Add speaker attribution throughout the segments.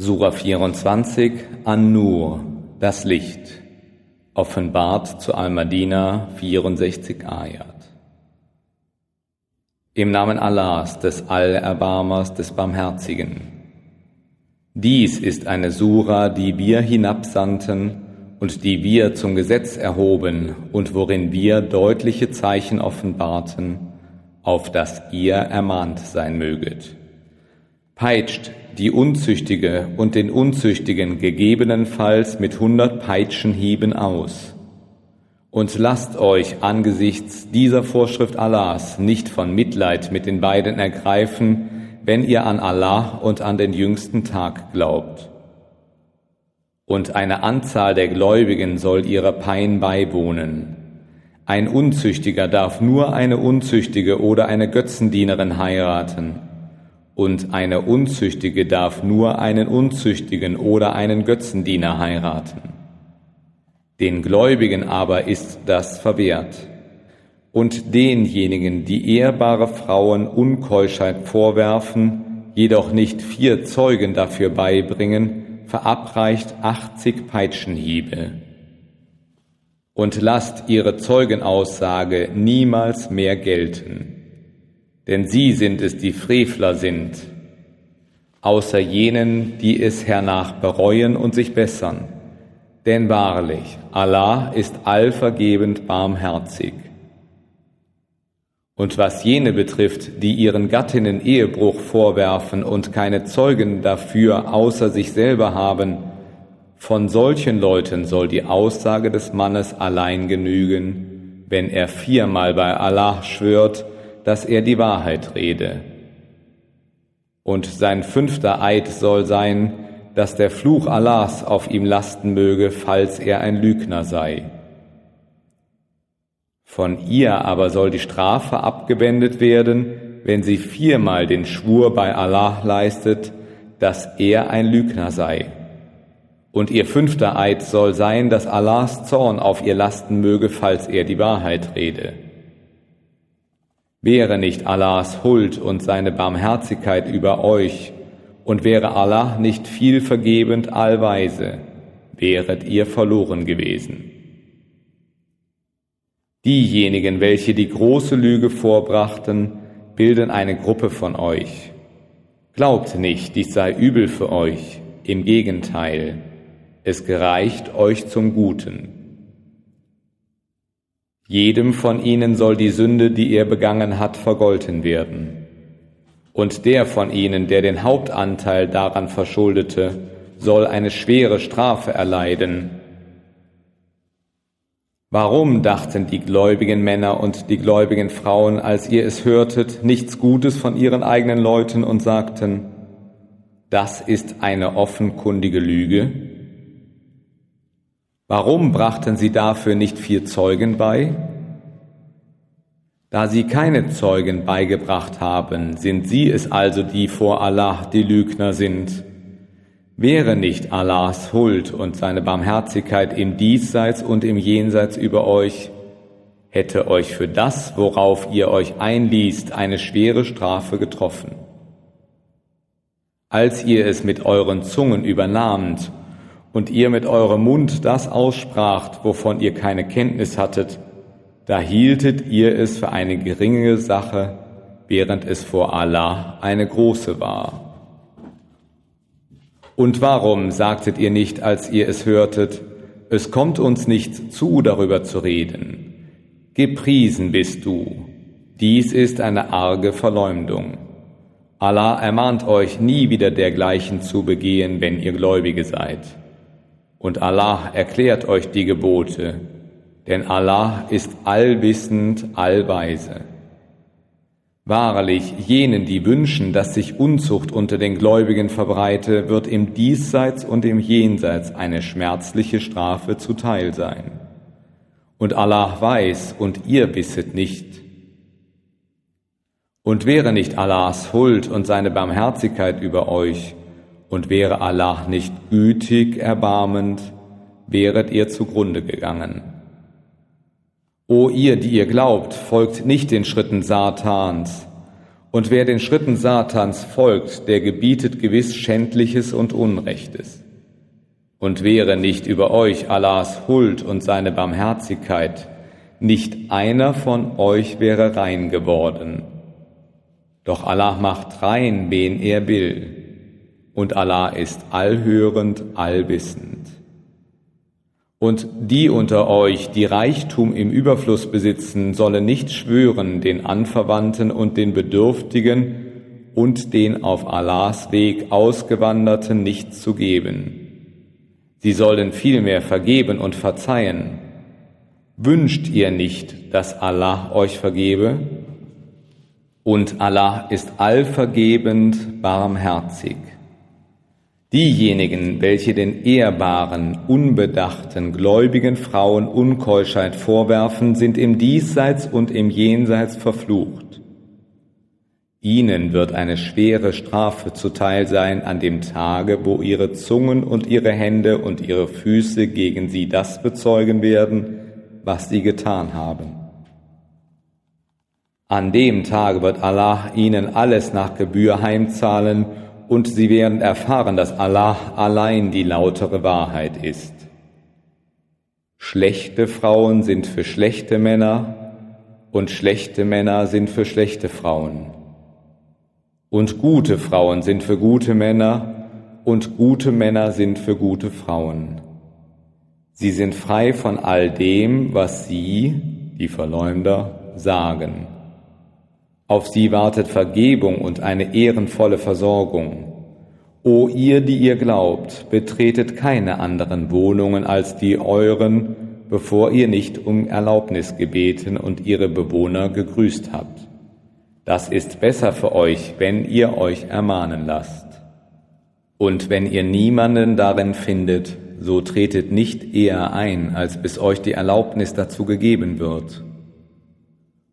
Speaker 1: Sura 24 An-Nur, das Licht, offenbart zu Al-Madina 64 Ayat. Im Namen Allahs, des Allerbarmers, des Barmherzigen. Dies ist eine Sura, die wir hinabsandten und die wir zum Gesetz erhoben und worin wir deutliche Zeichen offenbarten, auf das ihr ermahnt sein möget. Peitscht die Unzüchtige und den Unzüchtigen gegebenenfalls mit hundert Peitschenhieben aus. Und lasst euch angesichts dieser Vorschrift Allahs nicht von Mitleid mit den beiden ergreifen, wenn ihr an Allah und an den jüngsten Tag glaubt. Und eine Anzahl der Gläubigen soll ihrer Pein beiwohnen. Ein Unzüchtiger darf nur eine Unzüchtige oder eine Götzendienerin heiraten und eine Unzüchtige darf nur einen Unzüchtigen oder einen Götzendiener heiraten. Den Gläubigen aber ist das verwehrt. Und denjenigen, die ehrbare Frauen Unkeuschheit vorwerfen, jedoch nicht vier Zeugen dafür beibringen, verabreicht achtzig Peitschenhiebe. Und lasst ihre Zeugenaussage niemals mehr gelten denn sie sind es, die Frevler sind, außer jenen, die es hernach bereuen und sich bessern. Denn wahrlich, Allah ist allvergebend barmherzig. Und was jene betrifft, die ihren Gattinnen Ehebruch vorwerfen und keine Zeugen dafür außer sich selber haben, von solchen Leuten soll die Aussage des Mannes allein genügen, wenn er viermal bei Allah schwört, dass er die Wahrheit rede. Und sein fünfter Eid soll sein, dass der Fluch Allahs auf ihm lasten möge, falls er ein Lügner sei. Von ihr aber soll die Strafe abgewendet werden, wenn sie viermal den Schwur bei Allah leistet, dass er ein Lügner sei. Und ihr fünfter Eid soll sein, dass Allahs Zorn auf ihr lasten möge, falls er die Wahrheit rede. Wäre nicht Allahs Huld und seine Barmherzigkeit über euch, und wäre Allah nicht viel vergebend allweise, wäret ihr verloren gewesen. Diejenigen, welche die große Lüge vorbrachten, bilden eine Gruppe von euch. Glaubt nicht, dies sei übel für euch, im Gegenteil, es gereicht euch zum Guten. Jedem von ihnen soll die Sünde, die er begangen hat, vergolten werden. Und der von ihnen, der den Hauptanteil daran verschuldete, soll eine schwere Strafe erleiden. Warum dachten die gläubigen Männer und die gläubigen Frauen, als ihr es hörtet, nichts Gutes von ihren eigenen Leuten und sagten, das ist eine offenkundige Lüge? Warum brachten sie dafür nicht vier Zeugen bei? Da sie keine Zeugen beigebracht haben, sind sie es also, die vor Allah die Lügner sind. Wäre nicht Allahs Huld und seine Barmherzigkeit im Diesseits und im Jenseits über euch, hätte euch für das, worauf ihr euch einliest, eine schwere Strafe getroffen. Als ihr es mit euren Zungen übernahmt und ihr mit eurem Mund das ausspracht, wovon ihr keine Kenntnis hattet, da hieltet ihr es für eine geringe Sache, während es vor Allah eine große war. Und warum sagtet ihr nicht, als ihr es hörtet, es kommt uns nicht zu, darüber zu reden? Gepriesen bist du. Dies ist eine arge Verleumdung. Allah ermahnt euch nie wieder dergleichen zu begehen, wenn ihr Gläubige seid und Allah erklärt euch die Gebote, denn Allah ist allwissend, allweise. Wahrlich, jenen, die wünschen, dass sich Unzucht unter den Gläubigen verbreite, wird im Diesseits und im Jenseits eine schmerzliche Strafe zuteil sein. Und Allah weiß und ihr wisset nicht. Und wäre nicht Allahs Huld und seine Barmherzigkeit über euch, und wäre Allah nicht gütig, erbarmend, wäret ihr zugrunde gegangen. O ihr, die ihr glaubt, folgt nicht den Schritten Satans, Und wer den Schritten Satans folgt, der gebietet gewiss Schändliches und Unrechtes. Und wäre nicht über euch Allahs Huld und seine Barmherzigkeit, nicht einer von euch wäre rein geworden. Doch Allah macht rein, wen er will, und Allah ist allhörend, allwissend. Und die unter euch, die Reichtum im Überfluss besitzen, sollen nicht schwören, den Anverwandten und den Bedürftigen und den auf Allahs Weg Ausgewanderten nichts zu geben. Sie sollen vielmehr vergeben und verzeihen. Wünscht ihr nicht, dass Allah euch vergebe? Und Allah ist allvergebend, barmherzig. Diejenigen, welche den ehrbaren, unbedachten, gläubigen Frauen Unkeuschheit vorwerfen, sind im Diesseits und im Jenseits verflucht. Ihnen wird eine schwere Strafe zuteil sein an dem Tage, wo ihre Zungen und ihre Hände und ihre Füße gegen sie das bezeugen werden, was sie getan haben. An dem Tage wird Allah ihnen alles nach Gebühr heimzahlen und sie werden erfahren, dass Allah allein die lautere Wahrheit ist. Schlechte Frauen sind für schlechte Männer und schlechte Männer sind für schlechte Frauen. Und gute Frauen sind für gute Männer und gute Männer sind für gute Frauen. Sie sind frei von all dem, was sie, die Verleumder, sagen. Auf sie wartet Vergebung und eine ehrenvolle Versorgung. O ihr, die ihr glaubt, betretet keine anderen Wohnungen als die euren, bevor ihr nicht um Erlaubnis gebeten und ihre Bewohner gegrüßt habt. Das ist besser für euch, wenn ihr euch ermahnen lasst. Und wenn ihr niemanden darin findet, so tretet nicht eher ein, als bis euch die Erlaubnis dazu gegeben wird.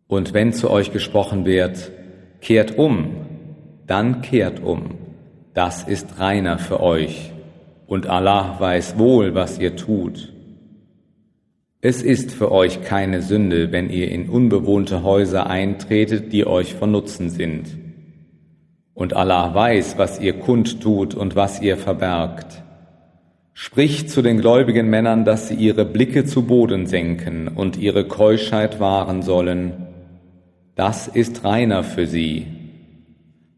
Speaker 1: Und wenn zu euch gesprochen wird, kehrt um, dann kehrt um. Das ist reiner für euch. Und Allah weiß wohl, was ihr tut. Es ist für euch keine Sünde, wenn ihr in unbewohnte Häuser eintretet, die euch von Nutzen sind. Und Allah weiß, was ihr kundtut und was ihr verbergt. Spricht zu den gläubigen Männern, dass sie ihre Blicke zu Boden senken und ihre Keuschheit wahren sollen das ist reiner für sie.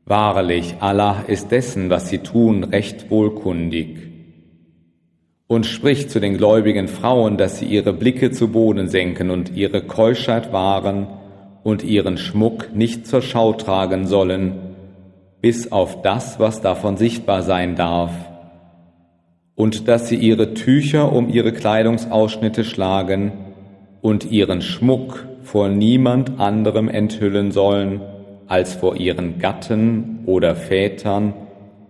Speaker 1: Wahrlich, Allah ist dessen, was sie tun, recht wohlkundig. Und spricht zu den gläubigen Frauen, dass sie ihre Blicke zu Boden senken und ihre Keuschheit wahren und ihren Schmuck nicht zur Schau tragen sollen, bis auf das, was davon sichtbar sein darf, und dass sie ihre Tücher um ihre Kleidungsausschnitte schlagen und ihren Schmuck vor niemand anderem enthüllen sollen als vor ihren Gatten oder Vätern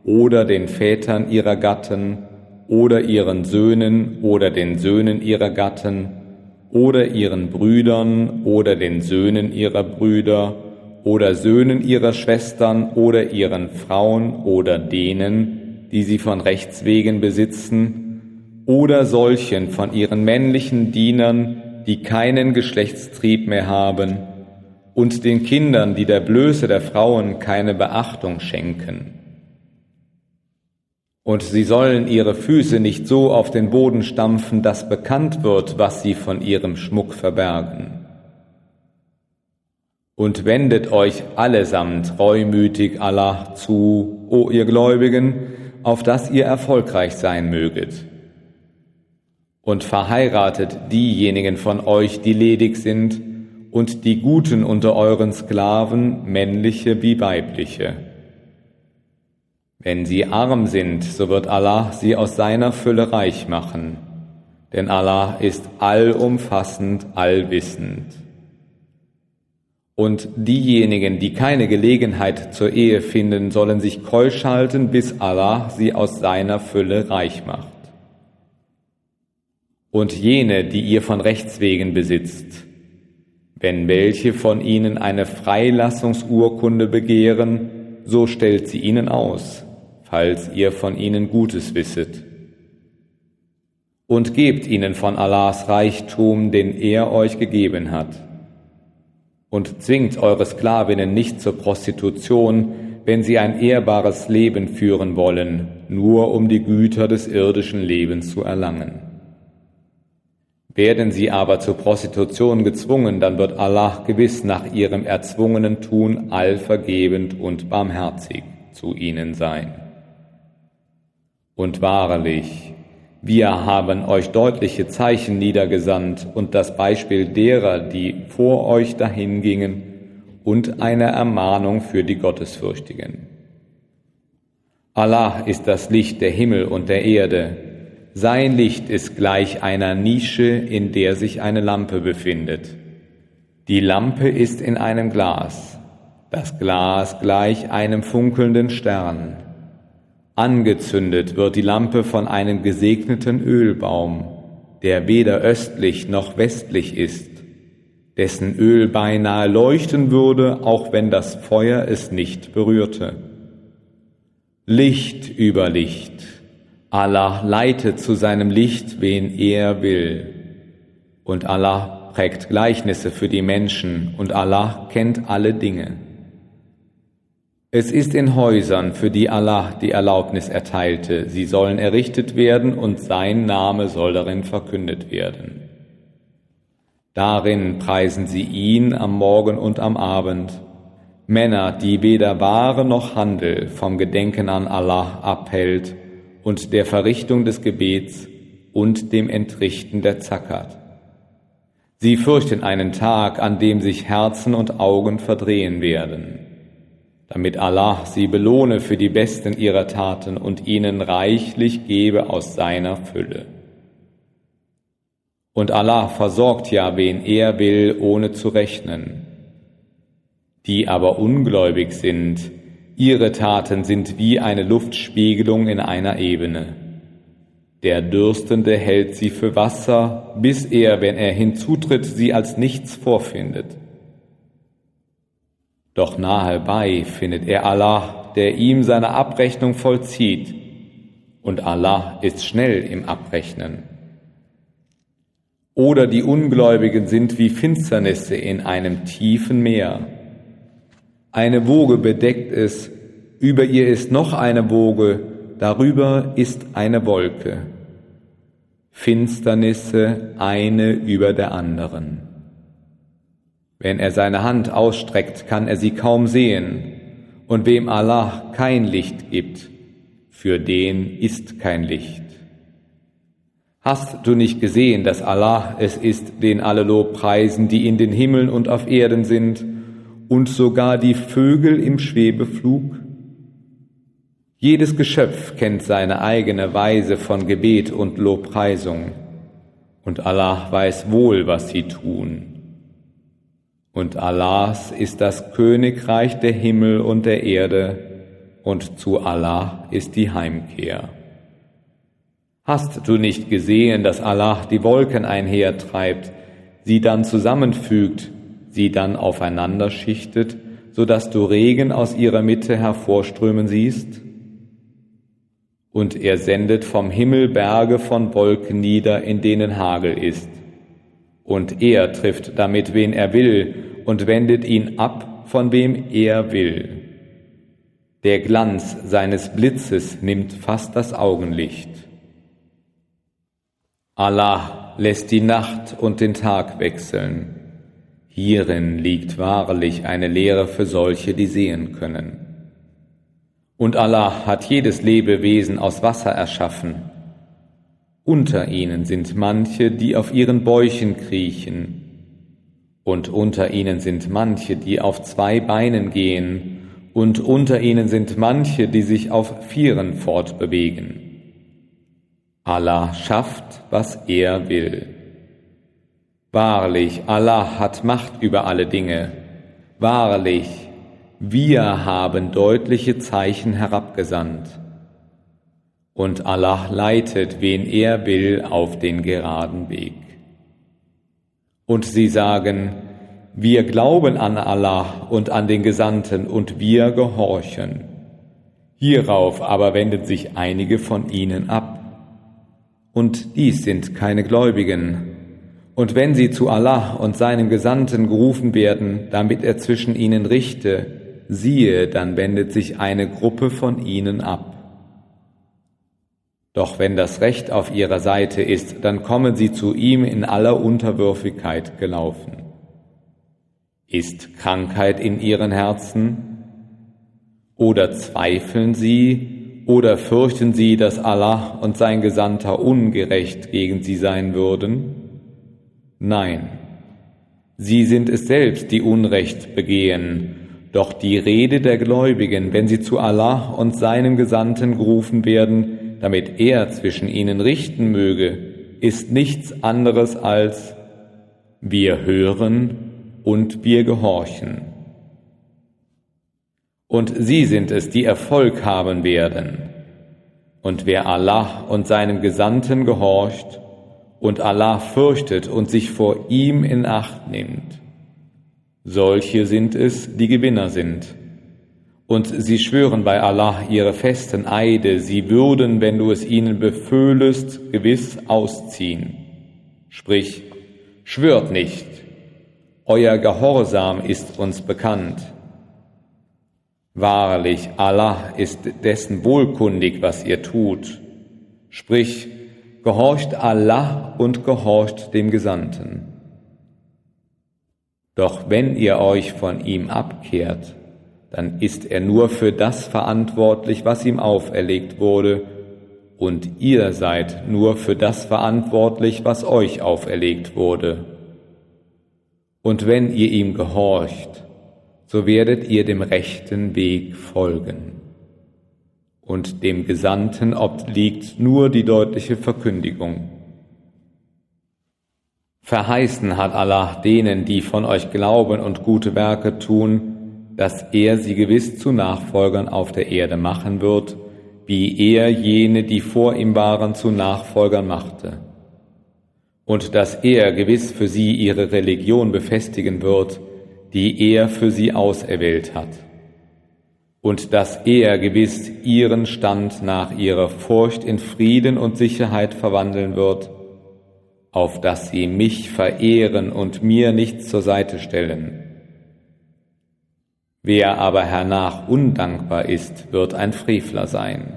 Speaker 1: oder den Vätern ihrer Gatten oder ihren Söhnen oder den Söhnen ihrer Gatten oder ihren Brüdern oder den Söhnen ihrer Brüder oder Söhnen ihrer Schwestern oder ihren Frauen oder denen, die sie von Rechts wegen besitzen, oder solchen von ihren männlichen Dienern, die keinen Geschlechtstrieb mehr haben, und den Kindern, die der Blöße der Frauen keine Beachtung schenken. Und sie sollen ihre Füße nicht so auf den Boden stampfen, dass bekannt wird, was sie von ihrem Schmuck verbergen. Und wendet euch allesamt reumütig Allah zu, o ihr Gläubigen, auf dass ihr erfolgreich sein möget und verheiratet diejenigen von euch, die ledig sind, und die Guten unter euren Sklaven, männliche wie weibliche. Wenn sie arm sind, so wird Allah sie aus seiner Fülle reich machen, denn Allah ist allumfassend, allwissend. Und diejenigen, die keine Gelegenheit zur Ehe finden, sollen sich keusch halten, bis Allah sie aus seiner Fülle reich macht und jene, die ihr von Rechts wegen besitzt. Wenn welche von ihnen eine Freilassungsurkunde begehren, so stellt sie ihnen aus, falls ihr von ihnen Gutes wisset. Und gebt ihnen von Allahs Reichtum, den er euch gegeben hat. Und zwingt eure Sklavinnen nicht zur Prostitution, wenn sie ein ehrbares Leben führen wollen, nur um die Güter des irdischen Lebens zu erlangen. Werden sie aber zur Prostitution gezwungen, dann wird Allah gewiss nach ihrem erzwungenen Tun allvergebend und barmherzig zu ihnen sein. Und wahrlich, wir haben euch deutliche Zeichen niedergesandt und das Beispiel derer, die vor euch dahingingen, und eine Ermahnung für die Gottesfürchtigen. Allah ist das Licht der Himmel und der Erde. Sein Licht ist gleich einer Nische, in der sich eine Lampe befindet. Die Lampe ist in einem Glas, das Glas gleich einem funkelnden Stern. Angezündet wird die Lampe von einem gesegneten Ölbaum, der weder östlich noch westlich ist, dessen Öl beinahe leuchten würde, auch wenn das Feuer es nicht berührte. Licht über Licht. Allah leitet zu seinem Licht, wen er will. Und Allah prägt Gleichnisse für die Menschen und Allah kennt alle Dinge. Es ist in Häusern, für die Allah die Erlaubnis erteilte, sie sollen errichtet werden und sein Name soll darin verkündet werden. Darin preisen sie ihn am Morgen und am Abend, Männer, die weder Ware noch Handel vom Gedenken an Allah abhält und der Verrichtung des Gebets und dem Entrichten der Zakat. Sie fürchten einen Tag, an dem sich Herzen und Augen verdrehen werden damit Allah sie belohne für die besten ihrer Taten und ihnen reichlich gebe aus seiner Fülle. Und Allah versorgt ja, wen er will, ohne zu rechnen. Die aber ungläubig sind, ihre Taten sind wie eine Luftspiegelung in einer Ebene. Der Dürstende hält sie für Wasser, bis er, wenn er hinzutritt, sie als nichts vorfindet. Doch nahe bei findet er Allah, der ihm seine Abrechnung vollzieht, und Allah ist schnell im Abrechnen. Oder die Ungläubigen sind wie Finsternisse in einem tiefen Meer. Eine Woge bedeckt es, über ihr ist noch eine Woge, darüber ist eine Wolke. Finsternisse eine über der anderen. Wenn er seine Hand ausstreckt, kann er sie kaum sehen. Und wem Allah kein Licht gibt, für den ist kein Licht. Hast du nicht gesehen, dass Allah es ist, den alle Lob preisen, die in den Himmeln und auf Erden sind, und sogar die Vögel im Schwebeflug? Jedes Geschöpf kennt seine eigene Weise von Gebet und Lobpreisung, und Allah weiß wohl, was sie tun. Und Allahs ist das Königreich der Himmel und der Erde, und zu Allah ist die Heimkehr. Hast du nicht gesehen, dass Allah die Wolken einhertreibt, sie dann zusammenfügt, sie dann aufeinander schichtet, so dass du Regen aus ihrer Mitte hervorströmen siehst? Und er sendet vom Himmel Berge von Wolken nieder, in denen Hagel ist. Und er trifft damit, wen er will, und wendet ihn ab, von wem er will. Der Glanz seines Blitzes nimmt fast das Augenlicht. Allah lässt die Nacht und den Tag wechseln. Hierin liegt wahrlich eine Lehre für solche, die sehen können. Und Allah hat jedes Lebewesen aus Wasser erschaffen. Unter ihnen sind manche, die auf ihren Bäuchen kriechen, und unter ihnen sind manche, die auf zwei Beinen gehen, und unter ihnen sind manche, die sich auf Vieren fortbewegen. Allah schafft, was er will. Wahrlich, Allah hat Macht über alle Dinge. Wahrlich, wir haben deutliche Zeichen herabgesandt. Und Allah leitet, wen er will, auf den geraden Weg. Und sie sagen, wir glauben an Allah und an den Gesandten und wir gehorchen. Hierauf aber wenden sich einige von ihnen ab. Und dies sind keine Gläubigen. Und wenn sie zu Allah und seinem Gesandten gerufen werden, damit er zwischen ihnen richte, siehe, dann wendet sich eine Gruppe von ihnen ab. Doch wenn das Recht auf ihrer Seite ist, dann kommen sie zu ihm in aller Unterwürfigkeit gelaufen. Ist Krankheit in ihren Herzen? Oder zweifeln sie? Oder fürchten sie, dass Allah und sein Gesandter ungerecht gegen sie sein würden? Nein, sie sind es selbst, die Unrecht begehen. Doch die Rede der Gläubigen, wenn sie zu Allah und seinem Gesandten gerufen werden, damit er zwischen ihnen richten möge, ist nichts anderes als wir hören und wir gehorchen. Und sie sind es, die Erfolg haben werden. Und wer Allah und seinem Gesandten gehorcht, und Allah fürchtet und sich vor ihm in Acht nimmt. Solche sind es, die Gewinner sind. Und sie schwören bei Allah ihre festen Eide, sie würden, wenn du es ihnen beföhlest, gewiss ausziehen. Sprich, schwört nicht, euer Gehorsam ist uns bekannt. Wahrlich, Allah ist dessen wohlkundig, was ihr tut. Sprich, gehorcht Allah und gehorcht dem Gesandten. Doch wenn ihr euch von ihm abkehrt, dann ist er nur für das verantwortlich, was ihm auferlegt wurde, und ihr seid nur für das verantwortlich, was euch auferlegt wurde. Und wenn ihr ihm gehorcht, so werdet ihr dem rechten Weg folgen und dem Gesandten obliegt nur die deutliche Verkündigung. Verheißen hat Allah denen, die von euch glauben und gute Werke tun, dass er sie gewiss zu Nachfolgern auf der Erde machen wird, wie er jene, die vor ihm waren, zu Nachfolgern machte. Und dass er gewiss für sie ihre Religion befestigen wird, die er für sie auserwählt hat und dass er gewiss ihren Stand nach ihrer Furcht in Frieden und Sicherheit verwandeln wird, auf dass sie mich verehren und mir nichts zur Seite stellen. Wer aber hernach undankbar ist, wird ein Frevler sein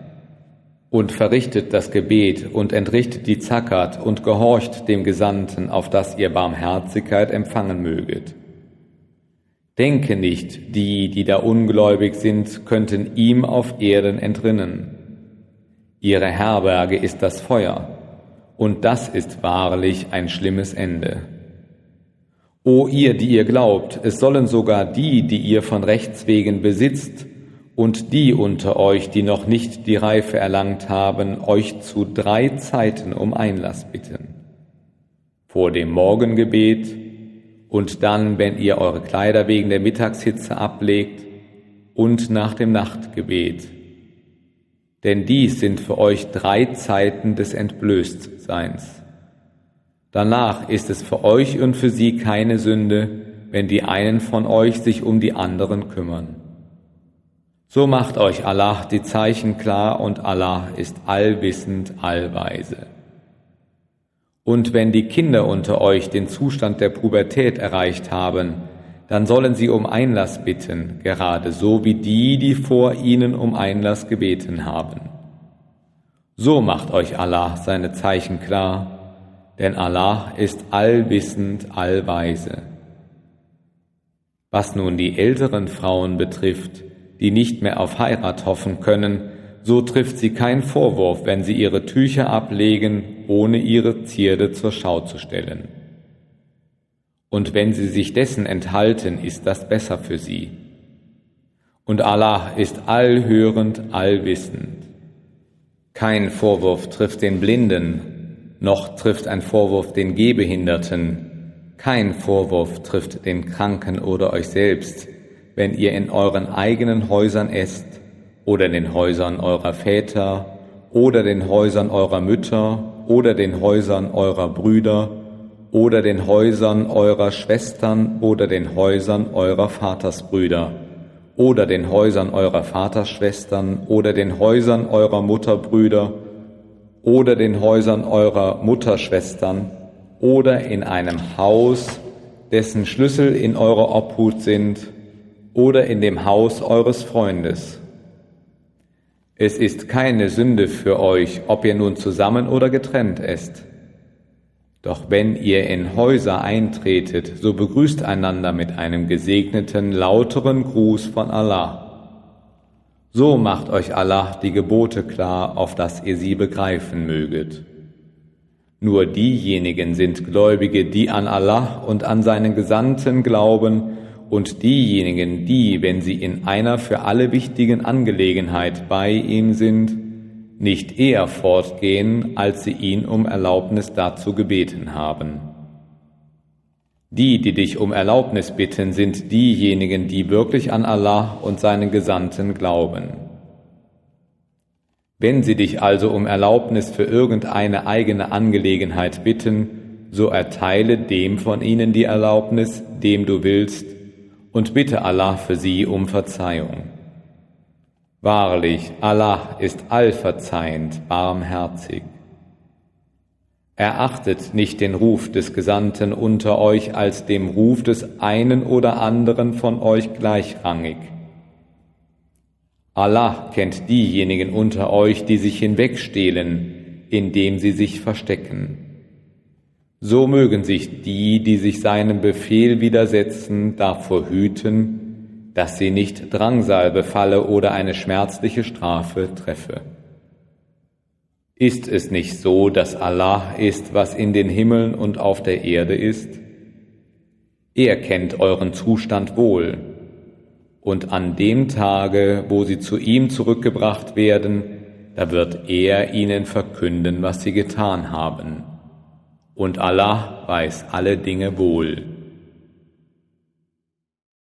Speaker 1: und verrichtet das Gebet und entrichtet die Zackert und gehorcht dem Gesandten, auf dass ihr Barmherzigkeit empfangen möget. Denke nicht, die, die da ungläubig sind, könnten ihm auf Erden entrinnen. Ihre Herberge ist das Feuer, und das ist wahrlich ein schlimmes Ende. O ihr, die ihr glaubt, es sollen sogar die, die ihr von Rechts wegen besitzt, und die unter euch, die noch nicht die Reife erlangt haben, euch zu drei Zeiten um Einlass bitten. Vor dem Morgengebet, und dann, wenn ihr eure Kleider wegen der Mittagshitze ablegt und nach dem Nachtgebet. Denn dies sind für euch drei Zeiten des Entblößtseins. Danach ist es für euch und für sie keine Sünde, wenn die einen von euch sich um die anderen kümmern. So macht euch Allah die Zeichen klar und Allah ist allwissend, allweise. Und wenn die Kinder unter euch den Zustand der Pubertät erreicht haben, dann sollen sie um Einlass bitten, gerade so wie die, die vor ihnen um Einlass gebeten haben. So macht euch Allah seine Zeichen klar, denn Allah ist allwissend, allweise. Was nun die älteren Frauen betrifft, die nicht mehr auf Heirat hoffen können, so trifft sie kein Vorwurf, wenn sie ihre Tücher ablegen, ohne ihre Zierde zur Schau zu stellen. Und wenn sie sich dessen enthalten, ist das besser für sie. Und Allah ist allhörend, allwissend. Kein Vorwurf trifft den Blinden, noch trifft ein Vorwurf den Gehbehinderten, kein Vorwurf trifft den Kranken oder euch selbst, wenn ihr in euren eigenen Häusern esst oder in den Häusern eurer Väter oder den Häusern eurer Mütter oder den Häusern eurer Brüder oder den Häusern eurer Schwestern oder den Häusern eurer Vatersbrüder oder den Häusern eurer Vaterschwestern oder den Häusern eurer Mutterbrüder oder den Häusern eurer Mutterschwestern oder in einem Haus, dessen Schlüssel in eurer Obhut sind, oder in dem Haus eures Freundes. Es ist keine Sünde für euch, ob ihr nun zusammen oder getrennt esst. Doch wenn ihr in Häuser eintretet, so begrüßt einander mit einem gesegneten, lauteren Gruß von Allah. So macht euch Allah die Gebote klar, auf dass ihr sie begreifen möget. Nur diejenigen sind Gläubige, die an Allah und an seinen Gesandten glauben, und diejenigen, die, wenn sie in einer für alle wichtigen Angelegenheit bei ihm sind, nicht eher fortgehen, als sie ihn um Erlaubnis dazu gebeten haben. Die, die dich um Erlaubnis bitten, sind diejenigen, die wirklich an Allah und seinen Gesandten glauben. Wenn sie dich also um Erlaubnis für irgendeine eigene Angelegenheit bitten, so erteile dem von ihnen die Erlaubnis, dem du willst, und bitte Allah für sie um Verzeihung. Wahrlich, Allah ist allverzeihend, barmherzig. Erachtet nicht den Ruf des Gesandten unter euch als dem Ruf des einen oder anderen von euch gleichrangig Allah kennt diejenigen unter euch, die sich hinwegstehlen, indem sie sich verstecken. So mögen sich die, die sich seinem Befehl widersetzen, davor hüten, dass sie nicht Drangsal befalle oder eine schmerzliche Strafe treffe. Ist es nicht so, dass Allah ist, was in den Himmeln und auf der Erde ist? Er kennt euren Zustand wohl und an dem Tage, wo sie zu ihm zurückgebracht werden, da wird er ihnen verkünden, was sie getan haben. Und Allah weiß alle Dinge wohl.